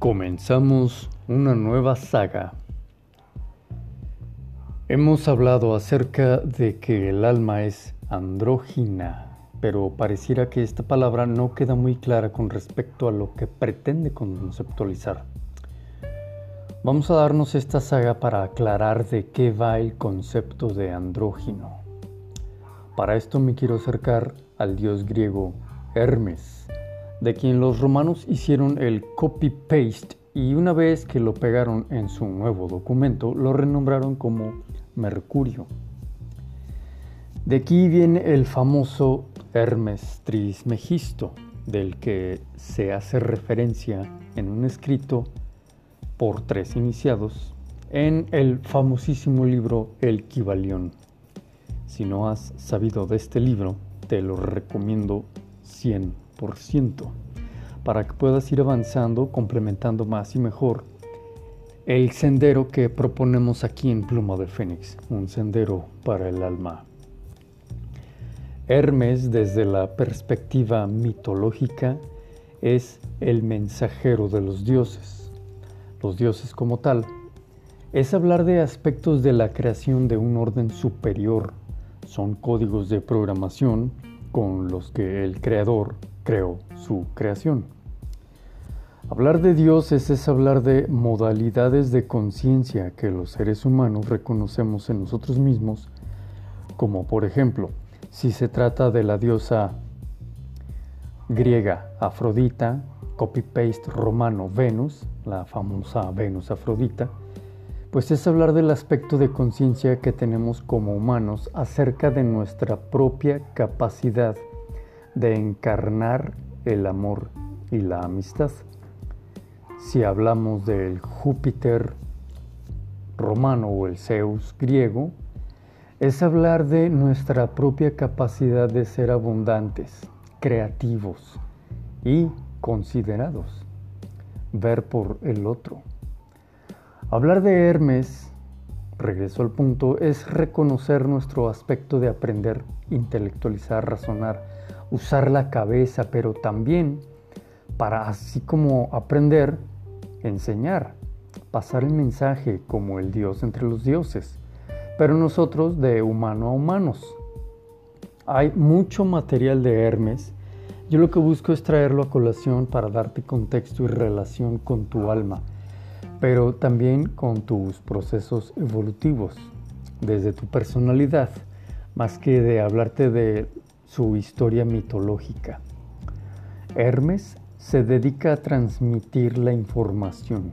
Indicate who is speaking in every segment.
Speaker 1: Comenzamos una nueva saga. Hemos hablado acerca de que el alma es andrógina, pero pareciera que esta palabra no queda muy clara con respecto a lo que pretende conceptualizar. Vamos a darnos esta saga para aclarar de qué va el concepto de andrógino. Para esto me quiero acercar al dios griego Hermes, de quien los romanos hicieron el copy-paste y una vez que lo pegaron en su nuevo documento lo renombraron como Mercurio. De aquí viene el famoso Hermes Trismegisto, del que se hace referencia en un escrito por tres iniciados en el famosísimo libro El Kibalión. Si no has sabido de este libro, te lo recomiendo 100% para que puedas ir avanzando, complementando más y mejor el sendero que proponemos aquí en Pluma de Fénix, un sendero para el alma. Hermes, desde la perspectiva mitológica, es el mensajero de los dioses. Los dioses como tal es hablar de aspectos de la creación de un orden superior. Son códigos de programación con los que el creador creó su creación. Hablar de dioses es hablar de modalidades de conciencia que los seres humanos reconocemos en nosotros mismos, como por ejemplo, si se trata de la diosa griega Afrodita, copy-paste romano Venus, la famosa Venus Afrodita, pues es hablar del aspecto de conciencia que tenemos como humanos acerca de nuestra propia capacidad de encarnar el amor y la amistad. Si hablamos del Júpiter romano o el Zeus griego, es hablar de nuestra propia capacidad de ser abundantes, creativos y considerados, ver por el otro. Hablar de Hermes, regreso al punto, es reconocer nuestro aspecto de aprender, intelectualizar, razonar, usar la cabeza, pero también para así como aprender, enseñar, pasar el mensaje como el Dios entre los dioses, pero nosotros de humano a humanos. Hay mucho material de Hermes. Yo lo que busco es traerlo a colación para darte contexto y relación con tu alma pero también con tus procesos evolutivos, desde tu personalidad, más que de hablarte de su historia mitológica. Hermes se dedica a transmitir la información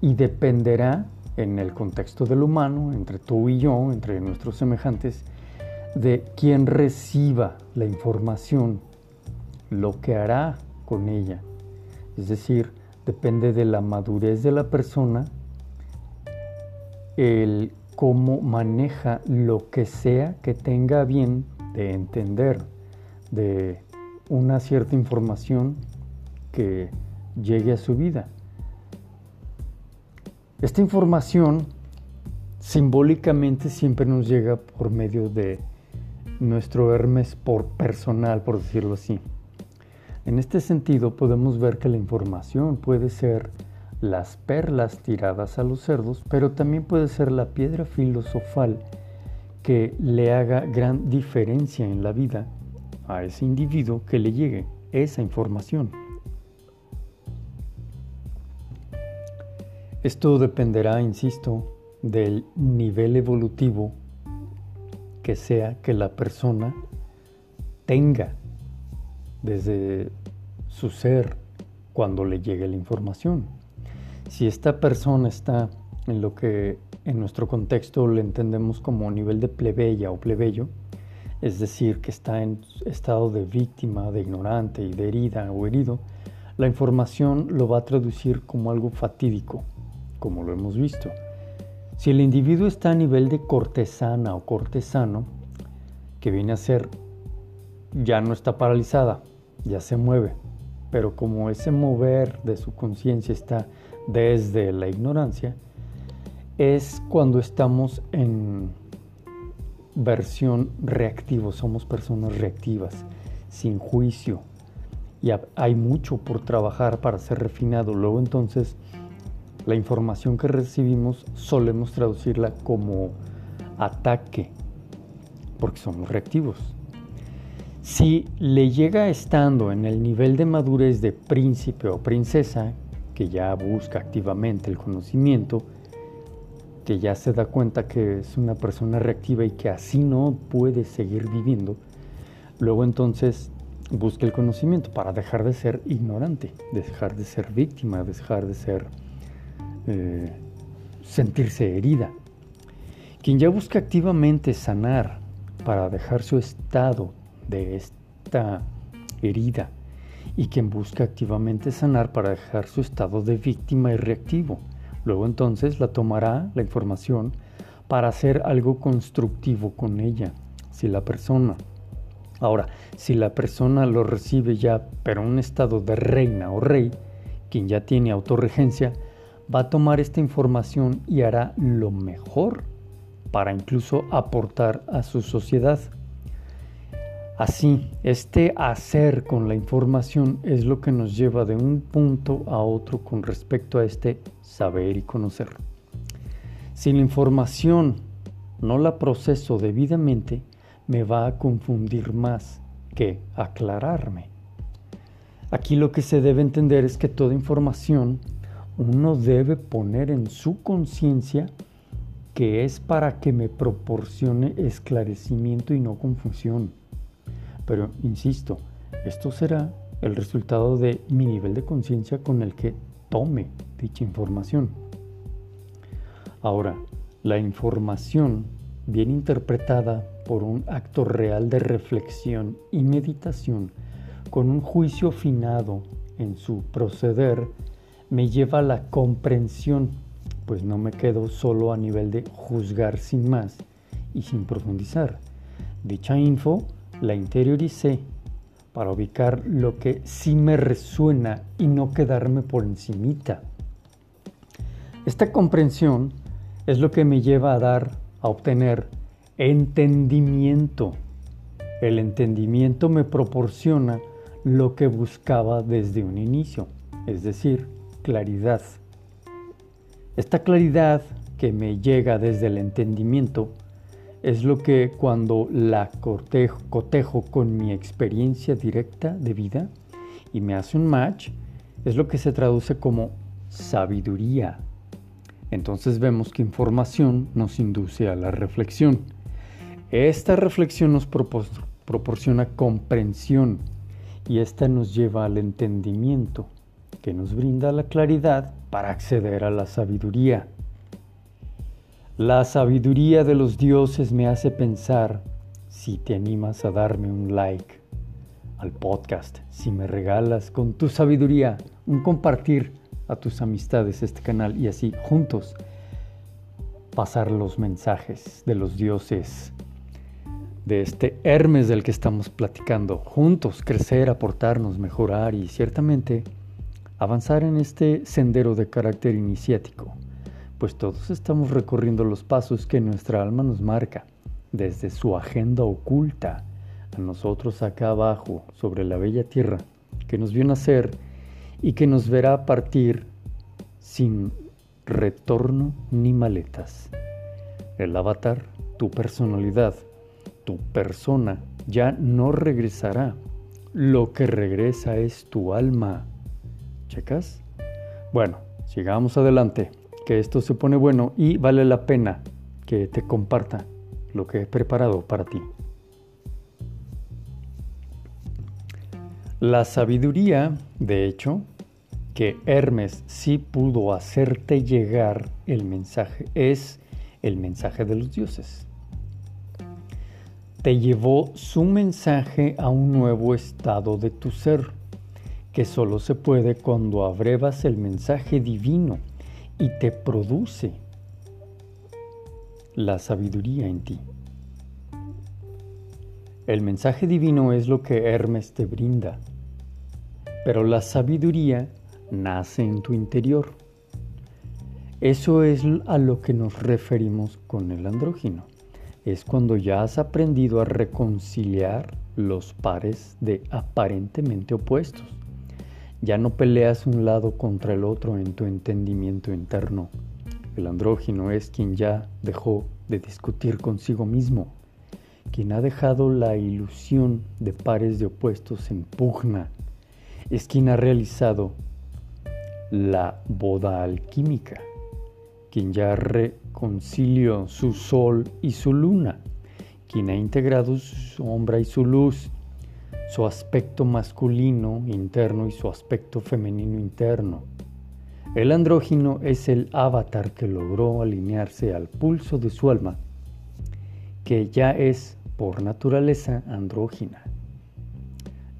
Speaker 1: y dependerá en el contexto del humano, entre tú y yo, entre nuestros semejantes, de quien reciba la información, lo que hará con ella. Es decir, depende de la madurez de la persona, el cómo maneja lo que sea que tenga bien de entender de una cierta información que llegue a su vida. Esta información simbólicamente siempre nos llega por medio de nuestro Hermes por personal, por decirlo así. En este sentido podemos ver que la información puede ser las perlas tiradas a los cerdos, pero también puede ser la piedra filosofal que le haga gran diferencia en la vida a ese individuo que le llegue esa información. Esto dependerá, insisto, del nivel evolutivo que sea que la persona tenga desde su ser cuando le llegue la información. Si esta persona está en lo que en nuestro contexto le entendemos como nivel de plebeya o plebeyo, es decir, que está en estado de víctima, de ignorante y de herida o herido, la información lo va a traducir como algo fatídico, como lo hemos visto. Si el individuo está a nivel de cortesana o cortesano, que viene a ser ya no está paralizada, ya se mueve, pero como ese mover de su conciencia está desde la ignorancia, es cuando estamos en versión reactivo, somos personas reactivas, sin juicio y hay mucho por trabajar para ser refinado. Luego entonces la información que recibimos solemos traducirla como ataque, porque somos reactivos. Si le llega estando en el nivel de madurez de príncipe o princesa, que ya busca activamente el conocimiento, que ya se da cuenta que es una persona reactiva y que así no puede seguir viviendo, luego entonces busca el conocimiento para dejar de ser ignorante, dejar de ser víctima, dejar de ser eh, sentirse herida. Quien ya busca activamente sanar para dejar su estado de esta herida y quien busca activamente sanar para dejar su estado de víctima y reactivo. Luego entonces la tomará la información para hacer algo constructivo con ella. Si la persona, ahora, si la persona lo recibe ya, pero en un estado de reina o rey, quien ya tiene autorregencia, va a tomar esta información y hará lo mejor para incluso aportar a su sociedad. Así, este hacer con la información es lo que nos lleva de un punto a otro con respecto a este saber y conocer. Si la información no la proceso debidamente, me va a confundir más que aclararme. Aquí lo que se debe entender es que toda información uno debe poner en su conciencia que es para que me proporcione esclarecimiento y no confusión. Pero insisto, esto será el resultado de mi nivel de conciencia con el que tome dicha información. Ahora, la información bien interpretada por un acto real de reflexión y meditación con un juicio afinado en su proceder me lleva a la comprensión, pues no me quedo solo a nivel de juzgar sin más y sin profundizar. Dicha info la interioricé para ubicar lo que sí me resuena y no quedarme por encimita. Esta comprensión es lo que me lleva a dar, a obtener entendimiento. El entendimiento me proporciona lo que buscaba desde un inicio, es decir, claridad. Esta claridad que me llega desde el entendimiento es lo que cuando la cotejo, con mi experiencia directa de vida y me hace un match, es lo que se traduce como sabiduría. Entonces vemos que información nos induce a la reflexión. Esta reflexión nos proporciona comprensión y esta nos lleva al entendimiento, que nos brinda la claridad para acceder a la sabiduría. La sabiduría de los dioses me hace pensar si te animas a darme un like al podcast, si me regalas con tu sabiduría un compartir a tus amistades este canal y así juntos pasar los mensajes de los dioses, de este Hermes del que estamos platicando, juntos crecer, aportarnos, mejorar y ciertamente avanzar en este sendero de carácter iniciático pues todos estamos recorriendo los pasos que nuestra alma nos marca, desde su agenda oculta a nosotros acá abajo, sobre la bella tierra, que nos vio nacer y que nos verá partir sin retorno ni maletas. El avatar, tu personalidad, tu persona, ya no regresará. Lo que regresa es tu alma. ¿Checas? Bueno, sigamos adelante que esto se pone bueno y vale la pena que te comparta lo que he preparado para ti. La sabiduría, de hecho, que Hermes sí pudo hacerte llegar el mensaje, es el mensaje de los dioses. Te llevó su mensaje a un nuevo estado de tu ser, que solo se puede cuando abrevas el mensaje divino y te produce la sabiduría en ti. El mensaje divino es lo que Hermes te brinda, pero la sabiduría nace en tu interior. Eso es a lo que nos referimos con el andrógino. Es cuando ya has aprendido a reconciliar los pares de aparentemente opuestos. Ya no peleas un lado contra el otro en tu entendimiento interno. El andrógino es quien ya dejó de discutir consigo mismo, quien ha dejado la ilusión de pares de opuestos en pugna, es quien ha realizado la boda alquímica, quien ya reconcilió su sol y su luna, quien ha integrado su sombra y su luz, su aspecto masculino interno y su aspecto femenino interno. El andrógino es el avatar que logró alinearse al pulso de su alma, que ya es por naturaleza andrógina.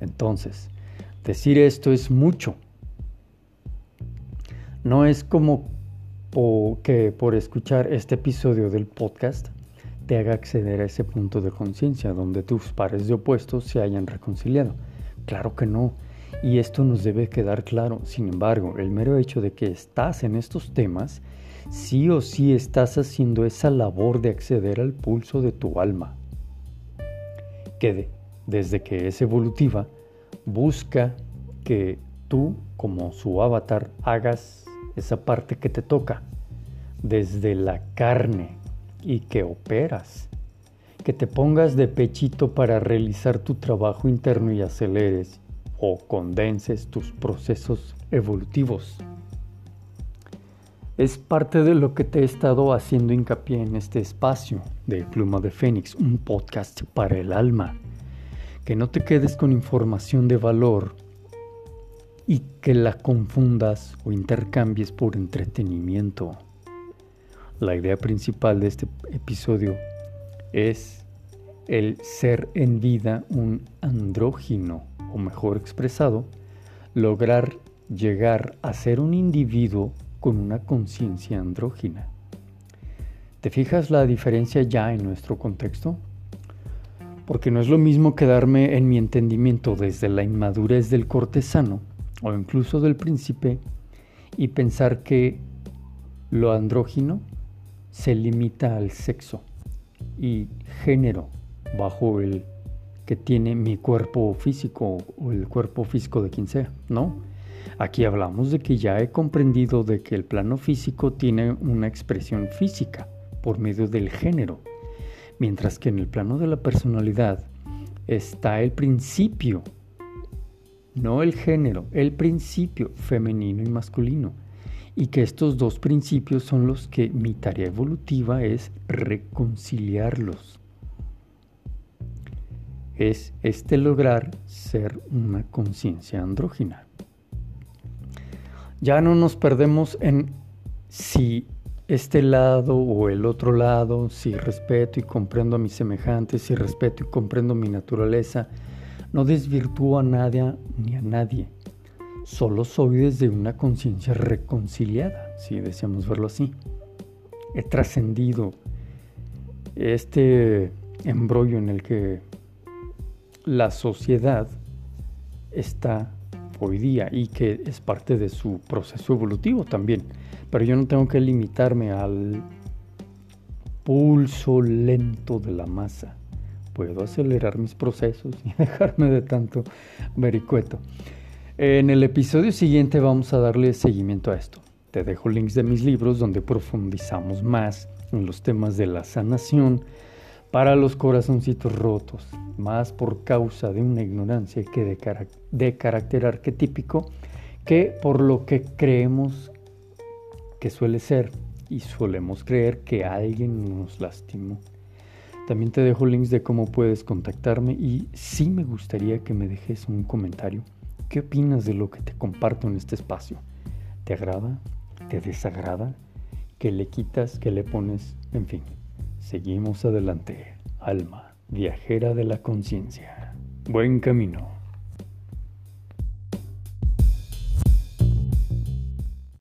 Speaker 1: Entonces, decir esto es mucho. No es como que por escuchar este episodio del podcast te haga acceder a ese punto de conciencia donde tus pares de opuestos se hayan reconciliado. Claro que no. Y esto nos debe quedar claro. Sin embargo, el mero hecho de que estás en estos temas, sí o sí estás haciendo esa labor de acceder al pulso de tu alma. Que desde que es evolutiva, busca que tú, como su avatar, hagas esa parte que te toca. Desde la carne, y que operas. Que te pongas de pechito para realizar tu trabajo interno y aceleres o condenses tus procesos evolutivos. Es parte de lo que te he estado haciendo hincapié en este espacio de Pluma de Fénix, un podcast para el alma. Que no te quedes con información de valor y que la confundas o intercambies por entretenimiento. La idea principal de este episodio es el ser en vida un andrógino, o mejor expresado, lograr llegar a ser un individuo con una conciencia andrógina. ¿Te fijas la diferencia ya en nuestro contexto? Porque no es lo mismo quedarme en mi entendimiento desde la inmadurez del cortesano o incluso del príncipe y pensar que lo andrógino se limita al sexo y género bajo el que tiene mi cuerpo físico o el cuerpo físico de quien sea, ¿no? Aquí hablamos de que ya he comprendido de que el plano físico tiene una expresión física por medio del género, mientras que en el plano de la personalidad está el principio, no el género, el principio femenino y masculino y que estos dos principios son los que mi tarea evolutiva es reconciliarlos. Es este lograr ser una conciencia andrógina. Ya no nos perdemos en si este lado o el otro lado, si respeto y comprendo a mis semejantes, si respeto y comprendo mi naturaleza, no desvirtúo a nadie ni a nadie solo soy desde una conciencia reconciliada, si deseamos verlo así. He trascendido este embrollo en el que la sociedad está hoy día y que es parte de su proceso evolutivo también. Pero yo no tengo que limitarme al pulso lento de la masa. Puedo acelerar mis procesos y dejarme de tanto vericueto. En el episodio siguiente vamos a darle seguimiento a esto. Te dejo links de mis libros donde profundizamos más en los temas de la sanación para los corazoncitos rotos, más por causa de una ignorancia que de, carácter arquetípico que por lo que creemos que suele ser y solemos creer que alguien nos lastimó. También te dejo links de cómo puedes contactarme y sí me gustaría que me dejes un comentario ¿Qué opinas de lo que te comparto en este espacio? ¿Te agrada? ¿Te desagrada? ¿Qué le quitas? ¿Qué le pones? En fin, seguimos adelante. Alma, viajera de la conciencia. Buen camino.